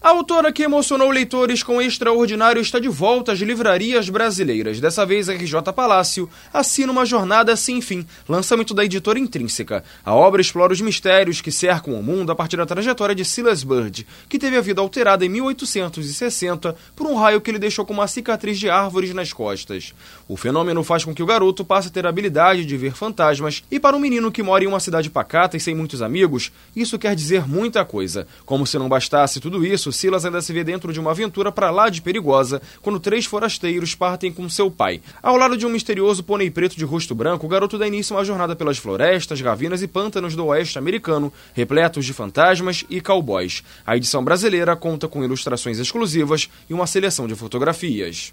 A autora que emocionou leitores com Extraordinário está de volta às livrarias brasileiras. Dessa vez, a RJ Palácio assina uma jornada sem fim, lançamento da editora Intrínseca. A obra explora os mistérios que cercam o mundo a partir da trajetória de Silas Bird, que teve a vida alterada em 1860 por um raio que ele deixou com uma cicatriz de árvores nas costas. O fenômeno faz com que o garoto passe a ter a habilidade de ver fantasmas, e para um menino que mora em uma cidade pacata e sem muitos amigos, isso quer dizer muita coisa. Como se não bastasse tudo isso, Silas ainda se vê dentro de uma aventura para lá de perigosa quando três forasteiros partem com seu pai. Ao lado de um misterioso pônei preto de rosto branco, o garoto dá início a uma jornada pelas florestas, ravinas e pântanos do oeste americano, repletos de fantasmas e cowboys. A edição brasileira conta com ilustrações exclusivas e uma seleção de fotografias.